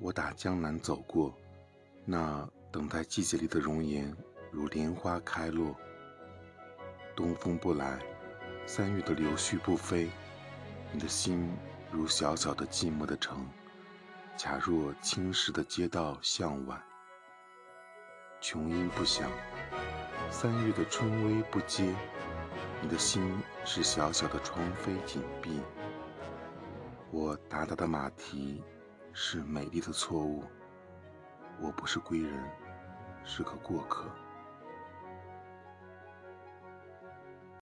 我打江南走过，那等待季节里的容颜，如莲花开落。东风不来，三月的柳絮不飞，你的心如小小的寂寞的城，恰若青石的街道向晚。琼音不响，三月的春微不接，你的心是小小的窗扉紧闭。我达达的马蹄是美丽的错误，我不是归人，是个过客。